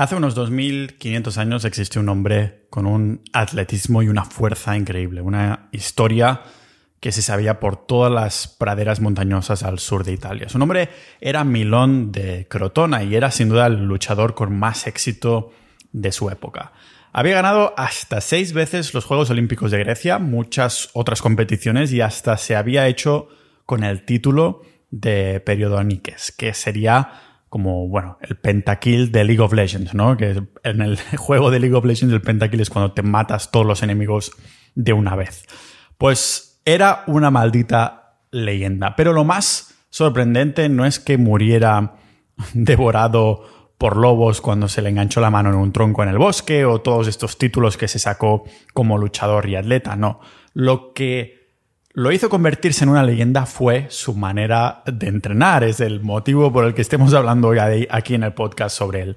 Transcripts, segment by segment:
Hace unos 2500 años existió un hombre con un atletismo y una fuerza increíble, una historia que se sabía por todas las praderas montañosas al sur de Italia. Su nombre era Milón de Crotona y era sin duda el luchador con más éxito de su época. Había ganado hasta seis veces los Juegos Olímpicos de Grecia, muchas otras competiciones y hasta se había hecho con el título de Periodoniques, que sería como, bueno, el pentakill de League of Legends, ¿no? Que en el juego de League of Legends el pentakill es cuando te matas todos los enemigos de una vez. Pues era una maldita leyenda. Pero lo más sorprendente no es que muriera devorado por lobos cuando se le enganchó la mano en un tronco en el bosque o todos estos títulos que se sacó como luchador y atleta, no. Lo que lo hizo convertirse en una leyenda fue su manera de entrenar. Es el motivo por el que estemos hablando hoy aquí en el podcast sobre él.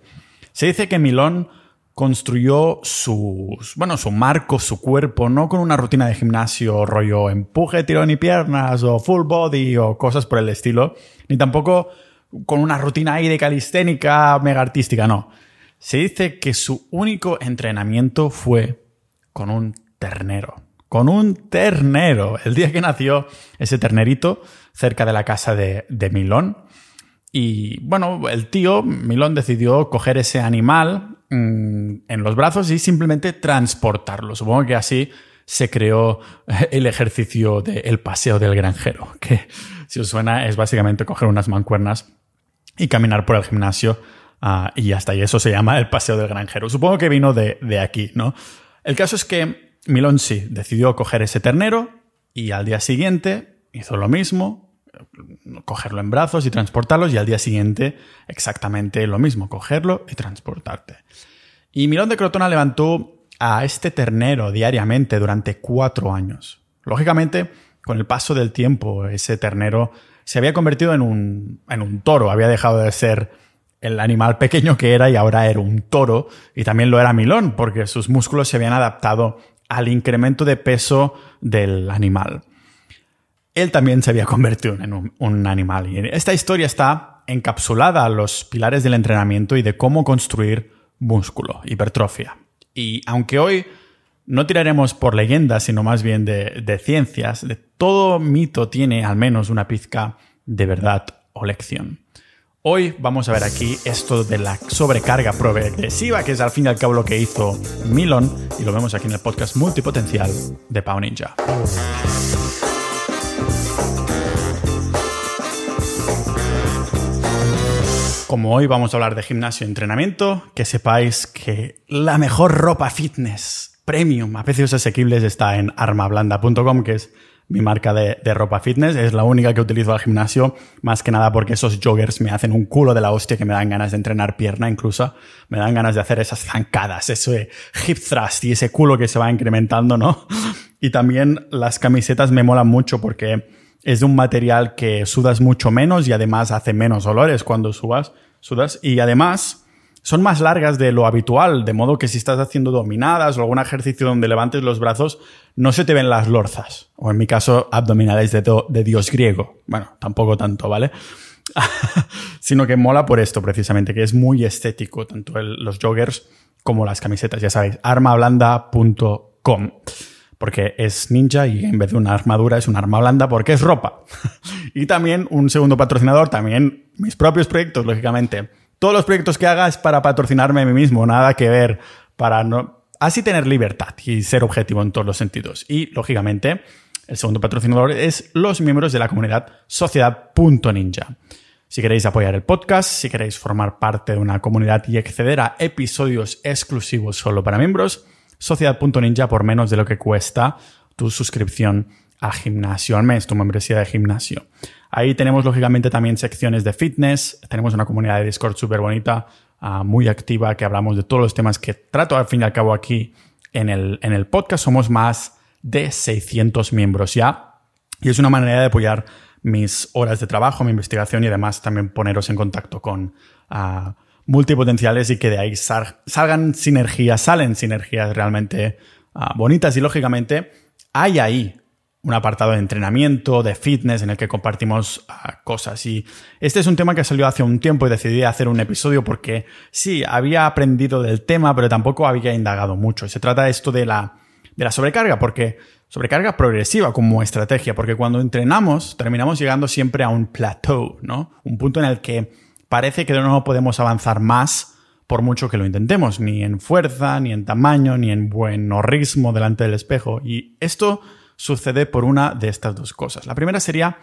Se dice que Milón construyó sus, bueno, su marco, su cuerpo, no con una rutina de gimnasio rollo empuje, tirón y piernas o full body o cosas por el estilo, ni tampoco con una rutina ahí de calisténica mega artística, no. Se dice que su único entrenamiento fue con un ternero con un ternero. El día que nació ese ternerito cerca de la casa de, Milón. Y bueno, el tío, Milón, decidió coger ese animal mm, en los brazos y simplemente transportarlo. Supongo que así se creó el ejercicio del paseo del granjero, que si os suena es básicamente coger unas mancuernas y caminar por el gimnasio ah, y hasta ahí eso se llama el paseo del granjero. Supongo que vino de aquí, ¿no? El caso es que Milón sí, decidió coger ese ternero y al día siguiente hizo lo mismo, cogerlo en brazos y transportarlos y al día siguiente exactamente lo mismo, cogerlo y transportarte. Y Milón de Crotona levantó a este ternero diariamente durante cuatro años. Lógicamente, con el paso del tiempo, ese ternero se había convertido en un, en un toro, había dejado de ser el animal pequeño que era y ahora era un toro y también lo era Milón porque sus músculos se habían adaptado al incremento de peso del animal. Él también se había convertido en un, animal. Y esta historia está encapsulada a los pilares del entrenamiento y de cómo construir músculo, hipertrofia. Y aunque hoy no tiraremos por leyendas, sino más bien de, de ciencias, de todo mito tiene al menos una pizca de verdad o lección. Hoy vamos a ver aquí esto de la sobrecarga progresiva, que es al fin y al cabo lo que hizo Milon, y lo vemos aquí en el podcast multipotencial de Pau Ninja. Como hoy vamos a hablar de gimnasio y entrenamiento, que sepáis que la mejor ropa fitness premium a precios asequibles está en armablanda.com, que es mi marca de, ropa fitness. Es la única que utilizo al gimnasio, más que nada porque esos joggers me hacen un culo de la hostia que me dan ganas de entrenar pierna incluso. Me dan ganas de hacer esas zancadas, ese hip thrust y ese culo que se va incrementando, ¿no? Y también las camisetas me molan mucho porque es de un material que sudas mucho menos y además hace menos olores cuando subas, sudas. Y además son más largas de lo habitual, de modo que si estás haciendo dominadas o algún ejercicio donde levantes los brazos, no se te ven las lorzas. O en mi caso, abdominales de, dios griego. Bueno, tampoco tanto, ¿vale? Sino que mola por esto precisamente, que es muy estético, tanto los joggers como las camisetas, ya sabéis, armablanda.com. Porque es ninja y en vez de una armadura es una arma blanda porque es ropa. y también un segundo patrocinador, también mis propios proyectos, lógicamente todos los proyectos que haga es para patrocinarme a mí mismo, nada que ver para no... Así tener libertad y ser objetivo en todos los sentidos. Y, lógicamente, el segundo patrocinador es los miembros de la comunidad sociedad.ninja. Si queréis apoyar el podcast, si queréis formar parte de una comunidad y acceder a episodios exclusivos solo para miembros, sociedad.ninja por menos de lo que cuesta tu suscripción al gimnasio al mes, tu membresía de gimnasio. Ahí tenemos lógicamente también secciones de fitness, tenemos una comunidad de Discord súper bonita, ah, muy activa, que hablamos de todos los temas que trato al fin y al cabo aquí en el, en el podcast. Somos más de 600 miembros ya y es una manera de apoyar mis horas de trabajo, mi investigación y además también poneros en contacto con uh, multipotenciales y que de ahí salgan sinergias, salen sinergias realmente ah, bonitas y lógicamente hay ahí un apartado de entrenamiento, de fitness, en el que compartimos ah, cosas. Y este es un tema que salió hace un tiempo y decidí hacer un episodio porque sí, había aprendido del tema, pero tampoco había indagado mucho. Se trata esto de la, de la sobrecarga, porque sobrecarga progresiva como estrategia, porque cuando entrenamos terminamos llegando siempre a un plateau, ¿no? Un punto en el que parece que no podemos avanzar más por mucho que lo intentemos, ni en fuerza, ni en tamaño, ni en buen ritmo delante del espejo. Y esto sucede por una de estas dos cosas. La primera sería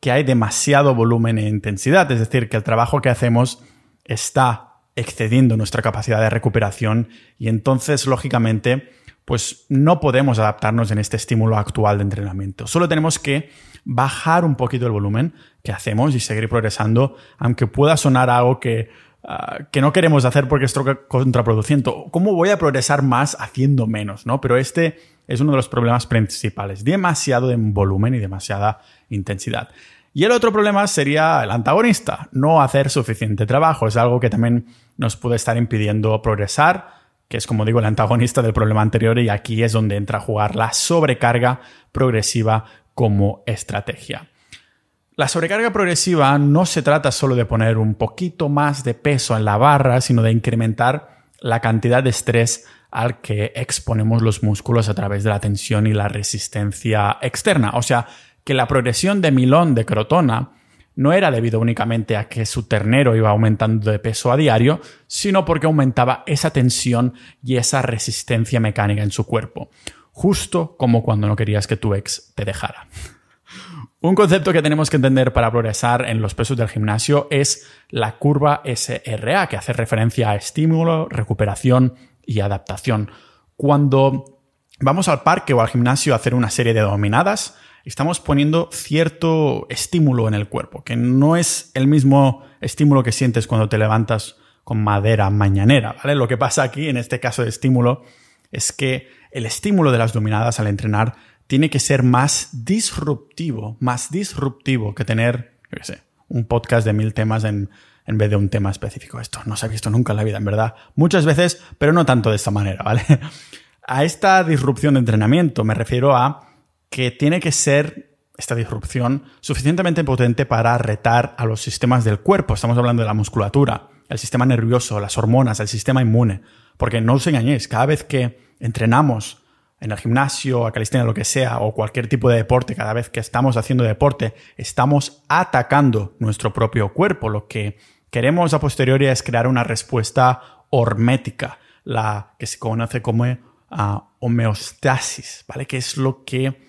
que hay demasiado volumen e intensidad, es decir, que el trabajo que hacemos está excediendo nuestra capacidad de recuperación y entonces, lógicamente, pues no podemos adaptarnos en este estímulo actual de entrenamiento. Solo tenemos que bajar un poquito el volumen que hacemos y seguir progresando, aunque pueda sonar algo que, ah, que no queremos hacer porque es contraproducente. ¿Cómo voy a progresar más haciendo menos? ¿no? Pero este es uno de los problemas principales. Demasiado en volumen y demasiada intensidad. Y el otro problema sería el antagonista, no hacer suficiente trabajo. Es algo que también nos puede estar impidiendo progresar, que es como digo el antagonista del problema anterior y aquí es donde entra a jugar la sobrecarga progresiva como estrategia. La sobrecarga progresiva no se trata solo de poner un poquito más de peso en la barra, sino de incrementar la cantidad de estrés al que exponemos los músculos a través de la tensión y la resistencia externa. O sea, que la progresión de Milón de Crotona no era debido únicamente a que su ternero iba aumentando de peso a diario, sino porque aumentaba esa tensión y esa resistencia mecánica en su cuerpo, justo como cuando no querías que tu ex te dejara. Un concepto que tenemos que entender para progresar en los pesos del gimnasio es la curva SRA, que hace referencia a estímulo, recuperación y adaptación. Cuando vamos al parque o al gimnasio a hacer una serie de dominadas, estamos poniendo cierto estímulo en el cuerpo, que no es el mismo estímulo que sientes cuando te levantas con madera mañanera, ¿vale? Lo que pasa aquí, en este caso de estímulo, es que el estímulo de las dominadas al entrenar tiene que ser más disruptivo, más disruptivo que tener, yo qué sé, un podcast de mil temas en, en vez de un tema específico. Esto no se ha visto nunca en la vida, en verdad. Muchas veces, pero no tanto de esta manera, ¿vale? A esta disrupción de entrenamiento me refiero a que tiene que ser esta disrupción suficientemente potente para retar a los sistemas del cuerpo. Estamos hablando de la musculatura, el sistema nervioso, las hormonas, el sistema inmune. Porque no os engañéis, cada vez que entrenamos en el gimnasio, a calistenia, lo que sea, o cualquier tipo de deporte, cada vez que estamos haciendo deporte, estamos atacando nuestro propio cuerpo. Lo que queremos a posteriori es crear una respuesta hormética, la que se conoce como uh, homeostasis, ¿vale? Que es lo que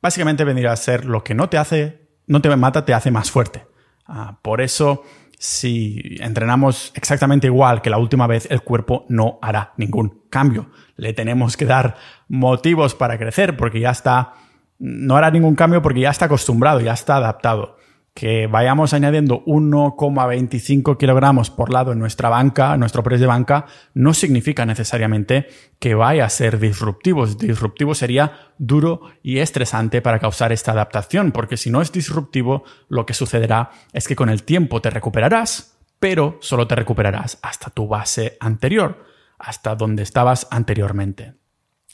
básicamente vendría a ser lo que no te hace, no te mata, te hace más fuerte. Uh, por eso si entrenamos exactamente igual que la última vez, el cuerpo no hará ningún cambio. Le tenemos que dar motivos para crecer porque ya está, no hará ningún cambio porque ya está acostumbrado, ya está adaptado que vayamos añadiendo 1,25 kilogramos por lado en nuestra banca, nuestro press de banca, no significa necesariamente que vaya a ser disruptivo. Disruptivo sería duro y estresante para causar esta adaptación, porque si no es disruptivo, lo que sucederá es que con el tiempo te recuperarás, pero solo te recuperarás hasta tu base anterior, hasta donde estabas anteriormente.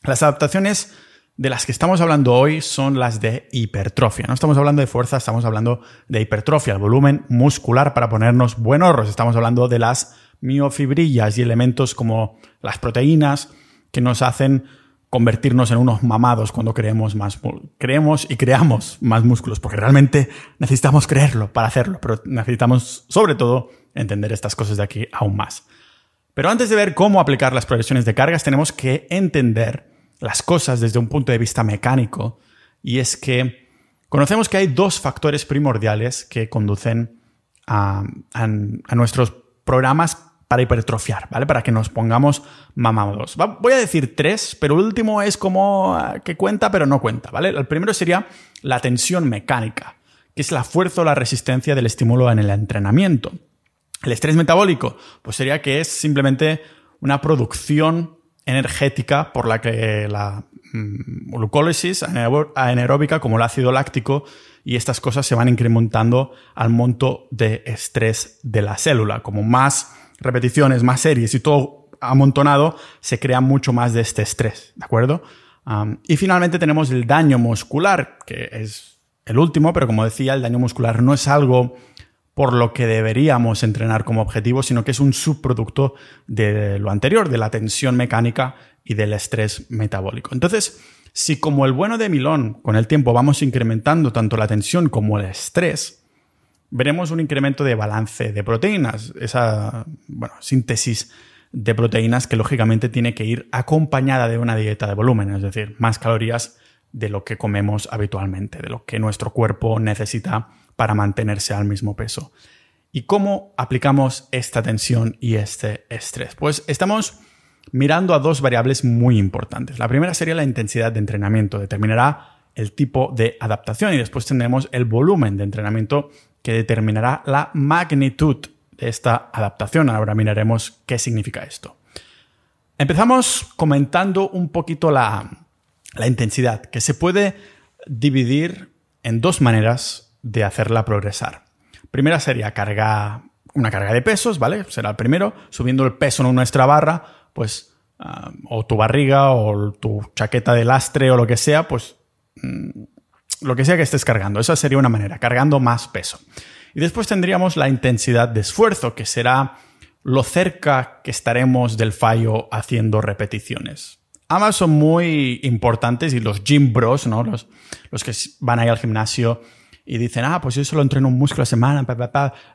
Las adaptaciones de las que estamos hablando hoy son las de hipertrofia. No estamos hablando de fuerza, estamos hablando de hipertrofia, el volumen muscular para ponernos buenos. Estamos hablando de las miofibrillas y elementos como las proteínas que nos hacen convertirnos en unos mamados cuando creemos más creemos y creamos más músculos, porque realmente necesitamos creerlo para hacerlo, pero necesitamos sobre todo entender estas cosas de aquí aún más. Pero antes de ver cómo aplicar las progresiones de cargas, tenemos que entender las cosas desde un punto de vista mecánico, y es que conocemos que hay dos factores primordiales que conducen a, nuestros programas para hipertrofiar, ¿vale? Para que nos pongamos mamados. voy a decir tres, pero el último es como ah, que cuenta, pero no cuenta, ¿vale? El primero sería la tensión mecánica, que es la fuerza o la resistencia del estímulo en el entrenamiento. El estrés metabólico, pues sería que es simplemente una producción energética por la que la mm, glucólisis anaeróbica como el ácido láctico y estas cosas se van incrementando al monto de estrés de la célula. Como más repeticiones, más series y todo amontonado, se crea mucho más de este estrés, ¿de acuerdo? y finalmente tenemos el daño muscular, que es el último, pero como decía, el daño muscular no es algo por lo que deberíamos entrenar como objetivo, sino que es un subproducto de lo anterior, de la tensión mecánica y del estrés metabólico. Entonces, si como el bueno de Milón, con el tiempo vamos incrementando tanto la tensión como el estrés, veremos un incremento de balance de proteínas, esa síntesis de proteínas que lógicamente tiene que ir acompañada de una dieta de volumen, es decir, más calorías de lo que comemos habitualmente, de lo que nuestro cuerpo necesita para mantenerse al mismo peso. ¿Y cómo aplicamos esta tensión y este estrés? Pues estamos mirando a dos variables muy importantes. La primera sería la intensidad de entrenamiento, determinará el tipo de adaptación y después tendremos el volumen de entrenamiento que determinará la magnitud de esta adaptación. Ahora miraremos qué significa esto. Empezamos comentando un poquito la, la intensidad, que se puede dividir en dos maneras de hacerla progresar. Primera sería carga, una carga de pesos, ¿vale? Será el primero, subiendo el peso en nuestra barra, pues, ah, o tu barriga o tu chaqueta de lastre o lo que sea, pues, mm, lo que sea que estés cargando. Esa sería una manera, cargando más peso. Y después tendríamos la intensidad de esfuerzo, que será lo cerca que estaremos del fallo haciendo repeticiones. Ambas son muy importantes y los gym bros, ¿no? Los, los que van ahí al gimnasio y dicen, ah, pues yo solo entreno un músculo a semana,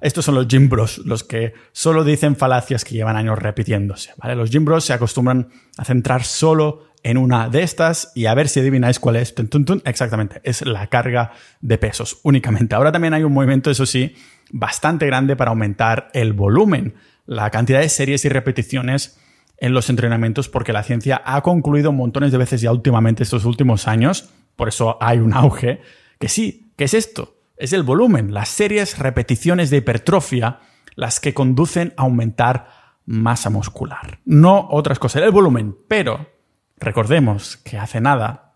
Estos son los gym bros, los que solo dicen falacias que llevan años repitiéndose, ¿vale? Los gym bros se acostumbran a centrar solo en una de estas y a ver si adivináis cuál es. Exactamente, es la carga de pesos únicamente. Ahora también hay un movimiento, eso sí, bastante grande para aumentar el volumen, la cantidad de series y repeticiones en los entrenamientos porque la ciencia ha concluido montones de veces ya últimamente estos últimos años, por eso hay un auge, que sí, ¿Qué es esto? Es el volumen, las series repeticiones de hipertrofia las que conducen a aumentar masa muscular. No otras cosas, el volumen. Pero recordemos que hace nada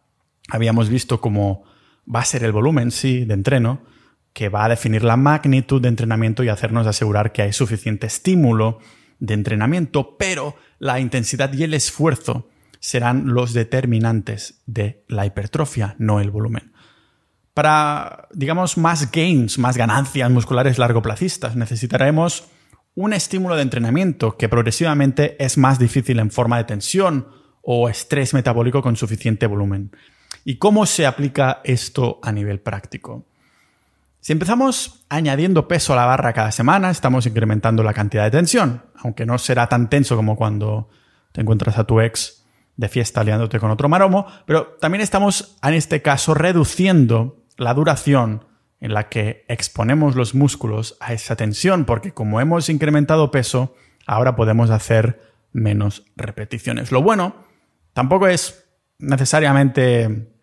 habíamos visto cómo va a ser el volumen, sí, de entreno, que va a definir la magnitud de entrenamiento y hacernos asegurar que hay suficiente estímulo de entrenamiento, pero la intensidad y el esfuerzo serán los determinantes de la hipertrofia, no el volumen. Para, digamos, más gains, más ganancias musculares largoplacistas, necesitaremos un estímulo de entrenamiento que progresivamente es más difícil en forma de tensión o estrés metabólico con suficiente volumen. ¿Y cómo se aplica esto a nivel práctico? Si empezamos añadiendo peso a la barra cada semana, estamos incrementando la cantidad de tensión, aunque no será tan tenso como cuando te encuentras a tu ex de fiesta liándote con otro maromo, pero también estamos en este caso reduciendo la duración en la que exponemos los músculos a esa tensión, porque como hemos incrementado peso, ahora podemos hacer menos repeticiones. Lo bueno tampoco es necesariamente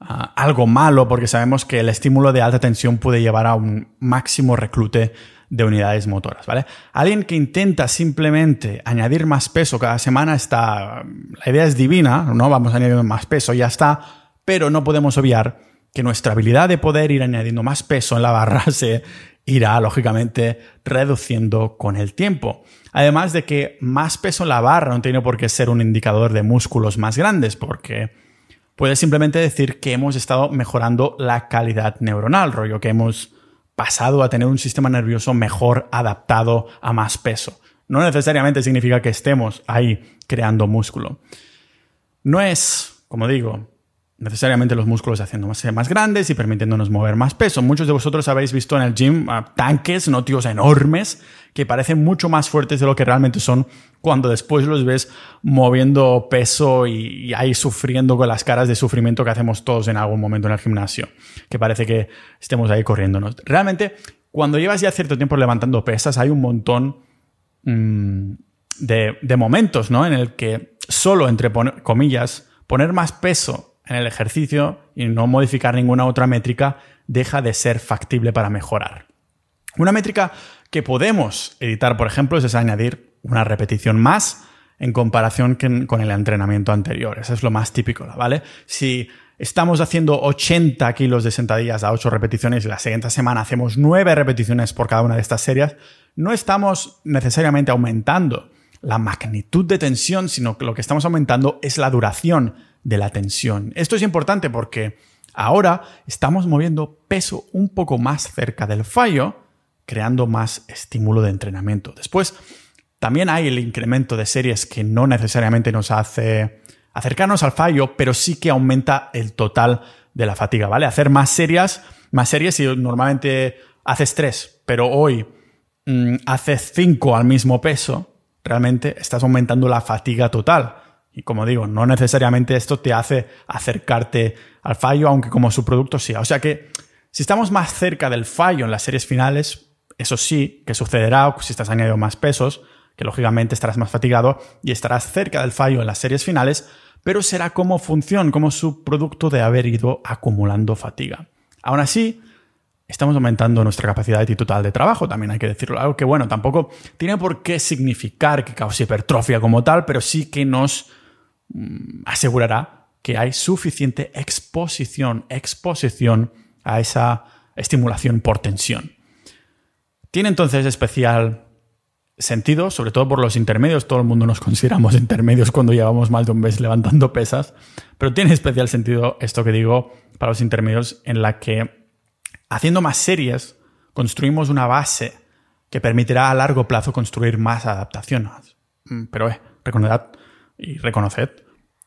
ah, algo malo, porque sabemos que el estímulo de alta tensión puede llevar a un máximo reclute de unidades motoras, ¿vale? Alguien que intenta simplemente añadir más peso cada semana está... La idea es divina, ¿no? Vamos añadiendo más peso, ya está, pero no podemos obviar que nuestra habilidad de poder ir añadiendo más peso en la barra se irá, lógicamente, reduciendo con el tiempo. Además de que más peso en la barra no tiene por qué ser un indicador de músculos más grandes, porque puede simplemente decir que hemos estado mejorando la calidad neuronal, rollo que hemos pasado a tener un sistema nervioso mejor adaptado a más peso. No necesariamente significa que estemos ahí creando músculo. No es, como digo, necesariamente los músculos haciendo más, más grandes y permitiéndonos mover más peso. Muchos de vosotros habéis visto en el gym tanques, no tíos enormes, que parecen mucho más fuertes de lo que realmente son cuando después los ves moviendo peso y, ahí sufriendo con las caras de sufrimiento que hacemos todos en algún momento en el gimnasio, que parece que estemos ahí corriéndonos. Realmente, cuando llevas ya cierto tiempo levantando pesas, hay un montón mm, de, de momentos, ¿no? En el que solo, entre comillas, poner más peso en el ejercicio y no modificar ninguna otra métrica deja de ser factible para mejorar. Una métrica que podemos editar, por ejemplo, es añadir una repetición más en comparación con el entrenamiento anterior. Eso es lo más típico, ¿vale? Si estamos haciendo 80 kilos de sentadillas a 8 repeticiones y la siguiente semana hacemos 9 repeticiones por cada una de estas series, no estamos necesariamente aumentando la magnitud de tensión, sino que lo que estamos aumentando es la duración de la tensión. Esto es importante porque ahora estamos moviendo peso un poco más cerca del fallo, creando más estímulo de entrenamiento. Después, también hay el incremento de series que no necesariamente nos hace acercarnos al fallo, pero sí que aumenta el total de la fatiga, ¿vale? Hacer más series, más series si normalmente haces tres, pero hoy mm, haces cinco al mismo peso, realmente estás aumentando la fatiga total. Y como digo, no necesariamente esto te hace acercarte al fallo, aunque como su producto sea. O sea que si estamos más cerca del fallo en las series finales, eso sí que sucederá si estás añadiendo más pesos, que lógicamente estarás más fatigado y estarás cerca del fallo en las series finales, pero será como función, como subproducto de haber ido acumulando fatiga. Aún así, estamos aumentando nuestra capacidad total de trabajo, también hay que decirlo. Algo que, bueno, tampoco tiene por qué significar que cause hipertrofia como tal, pero sí que nos asegurará que hay suficiente exposición, exposición a esa estimulación por tensión. Tiene entonces especial sentido, sobre todo por los intermedios. Todo el mundo nos consideramos intermedios cuando llevamos más de un mes levantando pesas, pero tiene especial sentido esto que digo para los intermedios en la que haciendo más series construimos una base que permitirá a largo plazo construir más adaptaciones. Mm, pero eh, reconoced y reconoced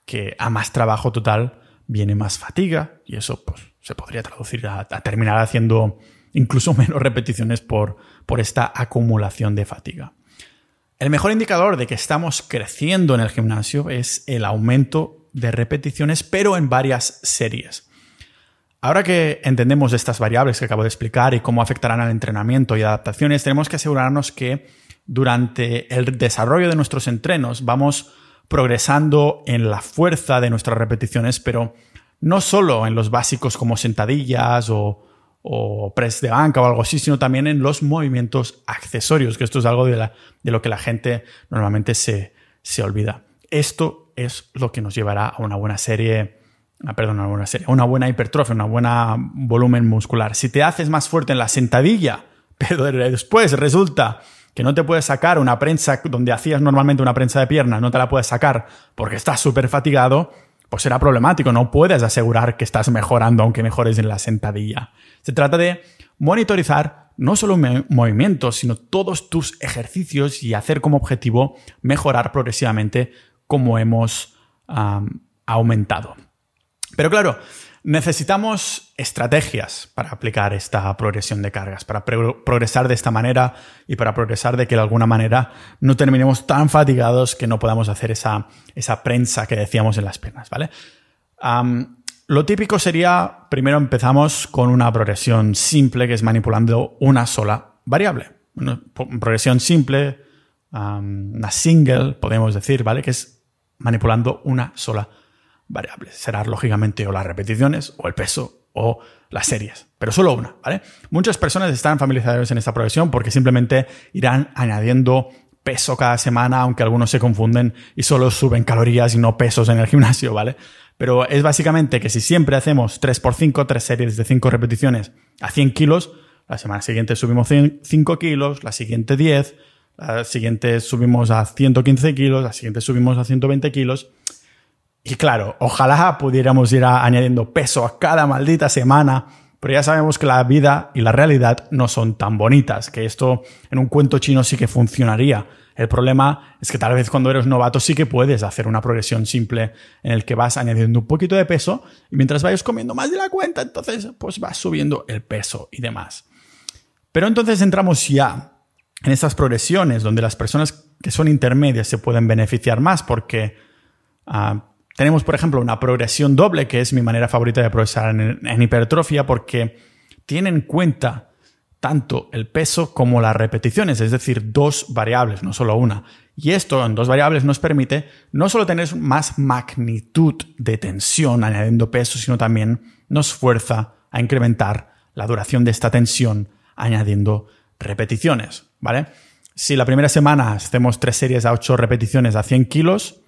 que a más trabajo total viene más fatiga y eso pues, se podría traducir a, a terminar haciendo incluso menos repeticiones por, por esta acumulación de fatiga. El mejor indicador de que estamos creciendo en el gimnasio es el aumento de repeticiones, pero en varias series. Ahora que entendemos estas variables que acabo de explicar y cómo afectarán al entrenamiento y adaptaciones, tenemos que asegurarnos que durante el desarrollo de nuestros entrenos vamos progresando en la fuerza de nuestras repeticiones, pero no solo en los básicos como sentadillas o, o press de banca o algo así, sino también en los movimientos accesorios, que esto es algo de, lo que la gente normalmente se, se, olvida. Esto es lo que nos llevará a una buena serie, ah, perdón, una buena serie, una buena hipertrofia, una buena volumen muscular. Si te haces más fuerte en la sentadilla, pero después resulta que no te puedes sacar una prensa donde hacías normalmente una prensa de pierna, no te la puedes sacar porque estás súper fatigado, pues será problemático. No puedes asegurar que estás mejorando aunque mejores en la sentadilla. Se trata de monitorizar no solo movimientos, sino todos tus ejercicios y hacer como objetivo mejorar progresivamente como hemos aumentado. Pero claro, necesitamos estrategias para aplicar esta progresión de cargas, para progresar de esta manera y para progresar de que de alguna manera no terminemos tan fatigados que no podamos hacer esa, esa prensa que decíamos en las piernas, ¿vale? Lo típico sería, primero empezamos con una progresión simple, que es manipulando una sola variable. Una progresión simple, una single, podemos decir, ¿vale? Que es manipulando una sola variable. Será lógicamente o las repeticiones, o el peso, o las series, pero solo una, ¿vale? Muchas personas están familiarizadas en esta progresión porque simplemente irán añadiendo peso cada semana, aunque algunos se confunden y solo suben calorías y no pesos en el gimnasio, ¿vale? Pero es básicamente que si siempre hacemos 3x5, 3 series de 5 repeticiones a 100 kilos, la semana siguiente subimos 5 kilos, la siguiente 10, la siguiente subimos a 115 kilos, la siguiente subimos a 120 kilos. Y claro, ojalá pudiéramos ir añadiendo peso a cada maldita semana, pero ya sabemos que la vida y la realidad no son tan bonitas, que esto en un cuento chino sí que funcionaría. El problema es que tal vez cuando eres novato sí que puedes hacer una progresión simple en el que vas añadiendo un poquito de peso y mientras vayas comiendo más de la cuenta, entonces pues vas subiendo el peso y demás. Pero entonces entramos ya en estas progresiones donde las personas que son intermedias se pueden beneficiar más porque ah, tenemos, por ejemplo, una progresión doble, que es mi manera favorita de progresar en, hipertrofia porque tiene en cuenta tanto el peso como las repeticiones, es decir, dos variables, no solo una. Y esto en dos variables nos permite no solo tener más magnitud de tensión añadiendo peso, sino también nos fuerza a incrementar la duración de esta tensión añadiendo repeticiones, ¿vale? Si la primera semana hacemos tres series a ocho repeticiones a 100 kilos,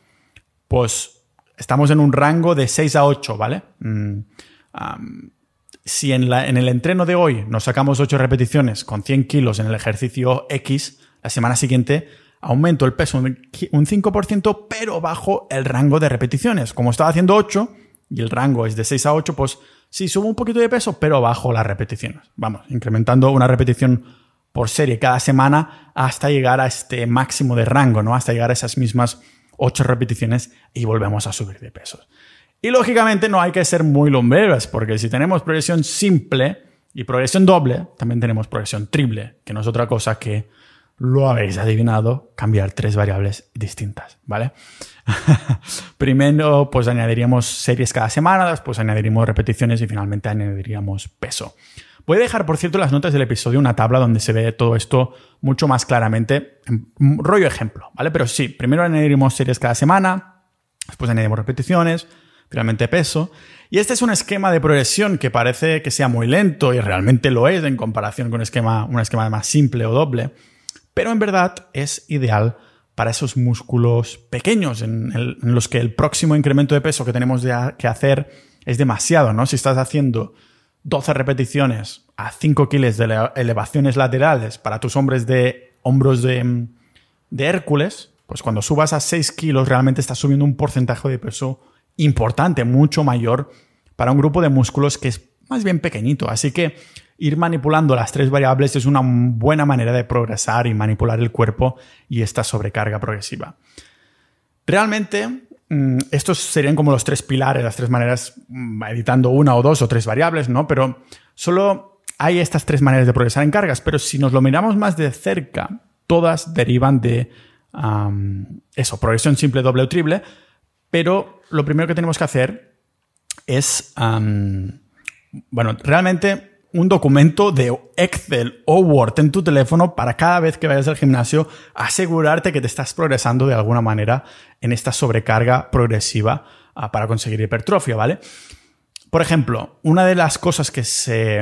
pues estamos en un rango de 6 a 8, ¿vale? Mm, si en, el entreno de hoy nos sacamos 8 repeticiones con 100 kilos en el ejercicio X, la semana siguiente aumento el peso un 5%, pero bajo el rango de repeticiones. Como estaba haciendo 8 y el rango es de 6 a 8, pues sí, subo un poquito de peso, pero bajo las repeticiones. Vamos, incrementando una repetición por serie cada semana hasta llegar a este máximo de rango, ¿no? Hasta llegar a esas mismas 8 repeticiones y volvemos a subir de pesos. Y lógicamente no hay que ser muy lombreros, porque si tenemos progresión simple y progresión doble, también tenemos progresión triple, que no es otra cosa que lo habéis adivinado, cambiar tres variables distintas, ¿vale? Primero, pues añadiríamos series cada semana, después añadiríamos repeticiones y finalmente añadiríamos peso. Voy a dejar, por cierto, las notas del episodio una tabla donde se ve todo esto mucho más claramente, rollo ejemplo, ¿vale? Pero sí, primero añadiríamos series cada semana, después añadimos repeticiones, finalmente peso. Y este es un esquema de progresión que parece que sea muy lento y realmente lo es en comparación con un esquema, un esquema más simple o doble, pero en verdad es ideal para esos músculos pequeños en, los que el próximo incremento de peso que tenemos que hacer es demasiado, ¿no? Si estás haciendo 12 repeticiones a 5 kilos de elevaciones laterales para tus hombres de hombros de, Hércules, pues cuando subas a 6 kilos realmente estás subiendo un porcentaje de peso importante, mucho mayor para un grupo de músculos que es más bien pequeñito. Así que ir manipulando las tres variables es una buena manera de progresar y manipular el cuerpo y esta sobrecarga progresiva. Realmente, estos serían como los tres pilares, las tres maneras, mm, editando una o dos o tres variables, ¿no? Pero solo hay estas tres maneras de progresar en cargas, pero si nos lo miramos más de cerca, todas derivan de eso, progresión simple, doble o triple, pero lo primero que tenemos que hacer es, bueno, realmente un documento de Excel o Word en tu teléfono para cada vez que vayas al gimnasio asegurarte que te estás progresando de alguna manera en esta sobrecarga progresiva ah, para conseguir hipertrofia, ¿vale? Por ejemplo, una de las cosas que, se,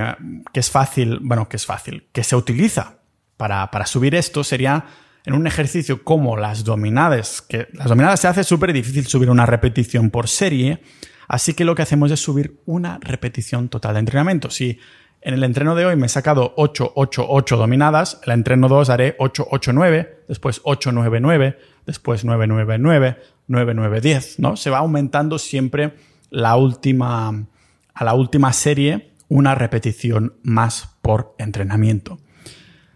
que es fácil, bueno, que es fácil, que se utiliza para, para subir esto sería en un ejercicio como las dominadas, que las dominadas se hace súper difícil subir una repetición por serie, así que lo que hacemos es subir una repetición total de entrenamiento. Si en el entreno de hoy me he sacado 8, 8, 8 dominadas, el entreno 2 haré 8, 8, 9, después 8, 9, 9, después 9, 9, 9, 9, 9, 10, ¿no? Se va aumentando siempre la última, a la última serie una repetición más por entrenamiento.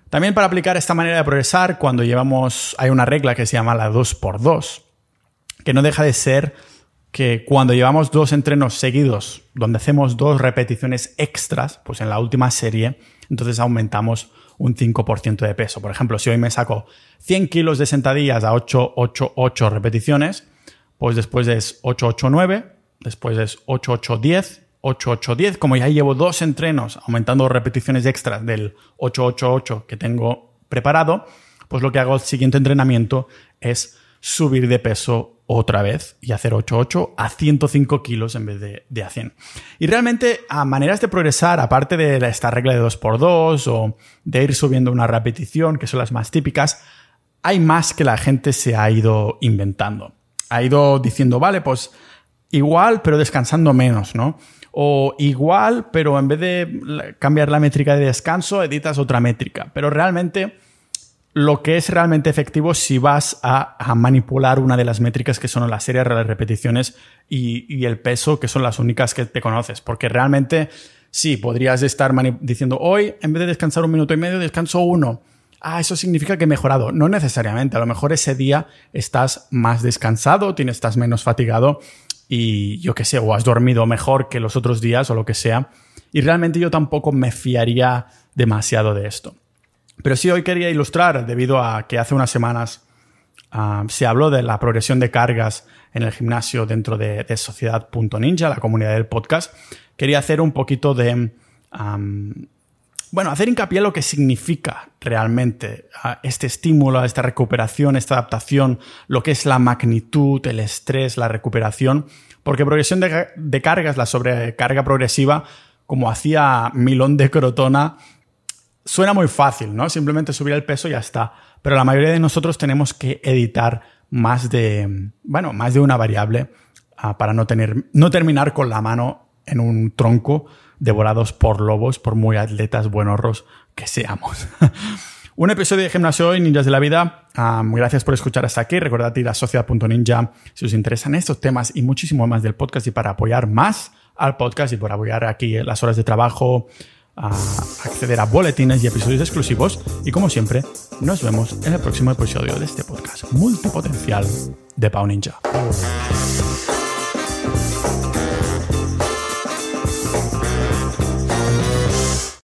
También para aplicar esta manera de progresar, cuando llevamos, hay una regla que se llama la 2x2, que no deja de ser que cuando llevamos dos entrenos seguidos, donde hacemos dos repeticiones extras, pues en la última serie, entonces aumentamos un 5% de peso. Por ejemplo, si hoy me saco 100 kilos de sentadillas a 8, 8, 8 repeticiones, pues después es 8, 8, 9, después es 8, 8, 10, 8-8-10, como ya llevo dos entrenos aumentando repeticiones extras del 8-8-8 que tengo preparado, pues lo que hago el siguiente entrenamiento es subir de peso otra vez y hacer 8-8 a 105 kilos en vez de, de, a 100. Y realmente a maneras de progresar, aparte de esta regla de 2x2 o de ir subiendo una repetición, que son las más típicas, hay más que la gente se ha ido inventando. Ha ido diciendo, vale, pues igual, pero descansando menos, ¿no? O igual, pero en vez de cambiar la métrica de descanso, editas otra métrica. Pero realmente lo que es realmente efectivo si vas a, manipular una de las métricas que son las series, las repeticiones y, el peso, que son las únicas que te conoces. Porque realmente sí, podrías estar diciendo hoy, en vez de descansar un minuto y medio, descanso uno. Ah, eso significa que he mejorado. No necesariamente. A lo mejor ese día estás más descansado, tienes, estás menos fatigado y yo qué sé, o has dormido mejor que los otros días o lo que sea. Y realmente yo tampoco me fiaría demasiado de esto. Pero sí hoy quería ilustrar, debido a que hace unas semanas ah, se habló de la progresión de cargas en el gimnasio dentro de, de Sociedad.ninja, la comunidad del podcast, quería hacer un poquito de bueno, hacer hincapié en lo que significa realmente ah, este estímulo, esta recuperación, esta adaptación, lo que es la magnitud, el estrés, la recuperación, porque progresión de, cargas, la sobrecarga progresiva, como hacía Milón de Crotona, suena muy fácil, ¿no? Simplemente subir el peso y ya está. Pero la mayoría de nosotros tenemos que editar más de, bueno, más de una variable ah, para no tener, no terminar con la mano en un tronco devorados por lobos, por muy atletas buenorros que seamos. Un episodio de Gimnasio y Ninjas de la Vida. gracias por escuchar hasta aquí. Recordad ir a sociedad.ninja si os interesan estos temas y muchísimo más del podcast y para apoyar más al podcast y por apoyar aquí las horas de trabajo, acceder a boletines y episodios exclusivos. Y como siempre, nos vemos en el próximo episodio de este podcast multipotencial de Pau Ninja.